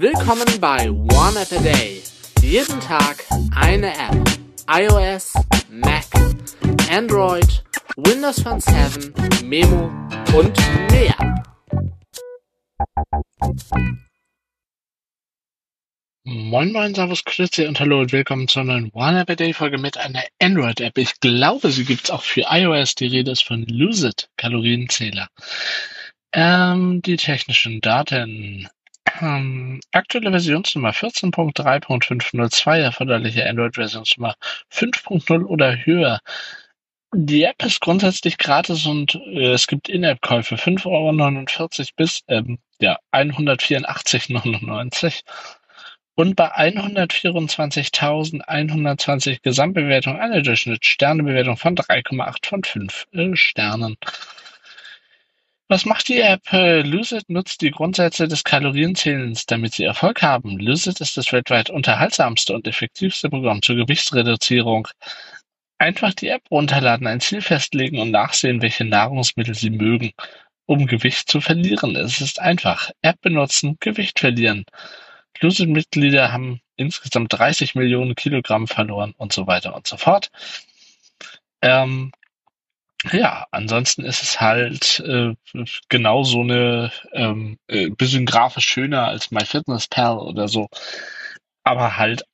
Willkommen bei One App a Day. Jeden Tag eine App. iOS, Mac, Android, Windows Phone 7, Memo und mehr. Moin Moin, Servus, Grüße und Hallo und willkommen zur neuen One App a Day Folge mit einer Android-App. Ich glaube, sie gibt's auch für iOS. Die Rede ist von Lucid, Kalorienzähler. Ähm, die technischen Daten. Ähm, aktuelle Versionsnummer 14.3.502, erforderliche Android-Versionsnummer 5.0 oder höher. Die App ist grundsätzlich gratis und äh, es gibt In-App-Käufe 5,49 Euro bis ähm, ja, 184,99 und bei 124.120 Gesamtbewertung eine Durchschnittssternebewertung von 3,8 von 5 äh, Sternen. Was macht die App? Äh, Lucid nutzt die Grundsätze des Kalorienzählens, damit sie Erfolg haben. Lucid ist das weltweit unterhaltsamste und effektivste Programm zur Gewichtsreduzierung. Einfach die App runterladen, ein Ziel festlegen und nachsehen, welche Nahrungsmittel Sie mögen, um Gewicht zu verlieren. Es ist einfach. App benutzen, Gewicht verlieren. Lucid-Mitglieder haben insgesamt 30 Millionen Kilogramm verloren und so weiter und so fort. Ähm, ja, ansonsten ist es halt äh, genau so eine ähm, äh, bisschen grafisch schöner als MyFitnessPal oder so, aber halt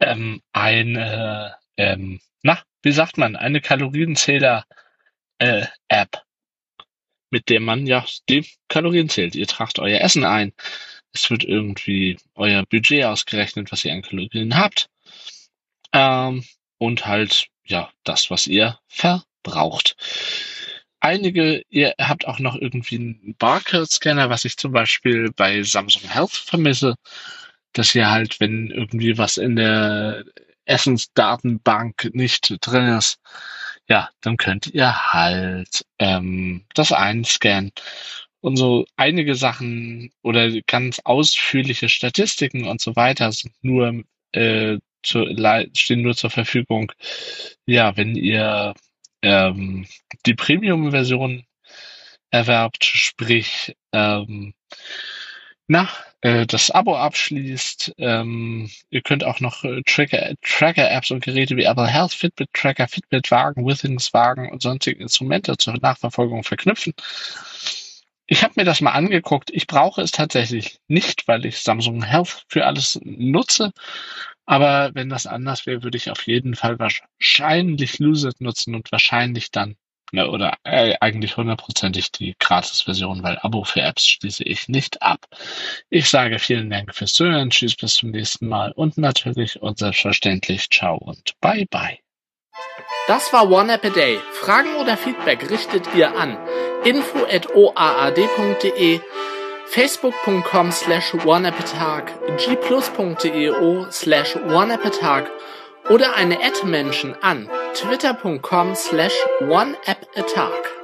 ähm, eine, ähm, na, wie sagt man, eine Kalorienzähler äh, App, mit der man ja die Kalorien zählt. Ihr tragt euer Essen ein. Es wird irgendwie euer Budget ausgerechnet, was ihr an Kalorien habt. Ähm, und halt, ja, das, was ihr verbraucht. Einige, ihr habt auch noch irgendwie einen Barcode-Scanner, was ich zum Beispiel bei Samsung Health vermisse, dass ihr halt, wenn irgendwie was in der Essensdatenbank nicht drin ist, ja, dann könnt ihr halt ähm, das einscannen und so einige Sachen oder ganz ausführliche Statistiken und so weiter sind nur äh, zu, stehen nur zur Verfügung. Ja, wenn ihr ähm, die Premium-Version erwerbt, sprich ähm, na, äh, das Abo abschließt. Ähm, ihr könnt auch noch äh, Tracker, Tracker-Apps und Geräte wie Apple Health, Fitbit Tracker, Fitbit Wagen, Withings Wagen und sonstige Instrumente zur Nachverfolgung verknüpfen. Ich habe mir das mal angeguckt. Ich brauche es tatsächlich nicht, weil ich Samsung Health für alles nutze. Aber wenn das anders wäre, würde ich auf jeden Fall wahrscheinlich Lucid nutzen und wahrscheinlich dann, ne, oder äh, eigentlich hundertprozentig die Gratis-Version, weil Abo für Apps schließe ich nicht ab. Ich sage vielen Dank fürs Zuhören, tschüss, bis zum nächsten Mal und natürlich und selbstverständlich ciao und bye bye. Das war One App a Day. Fragen oder Feedback richtet ihr an info at oaad.de, facebook.com slash oneappatag, gplus.eo slash oneappatag oder eine Ad-Menschen an twitter.com slash oneappatag.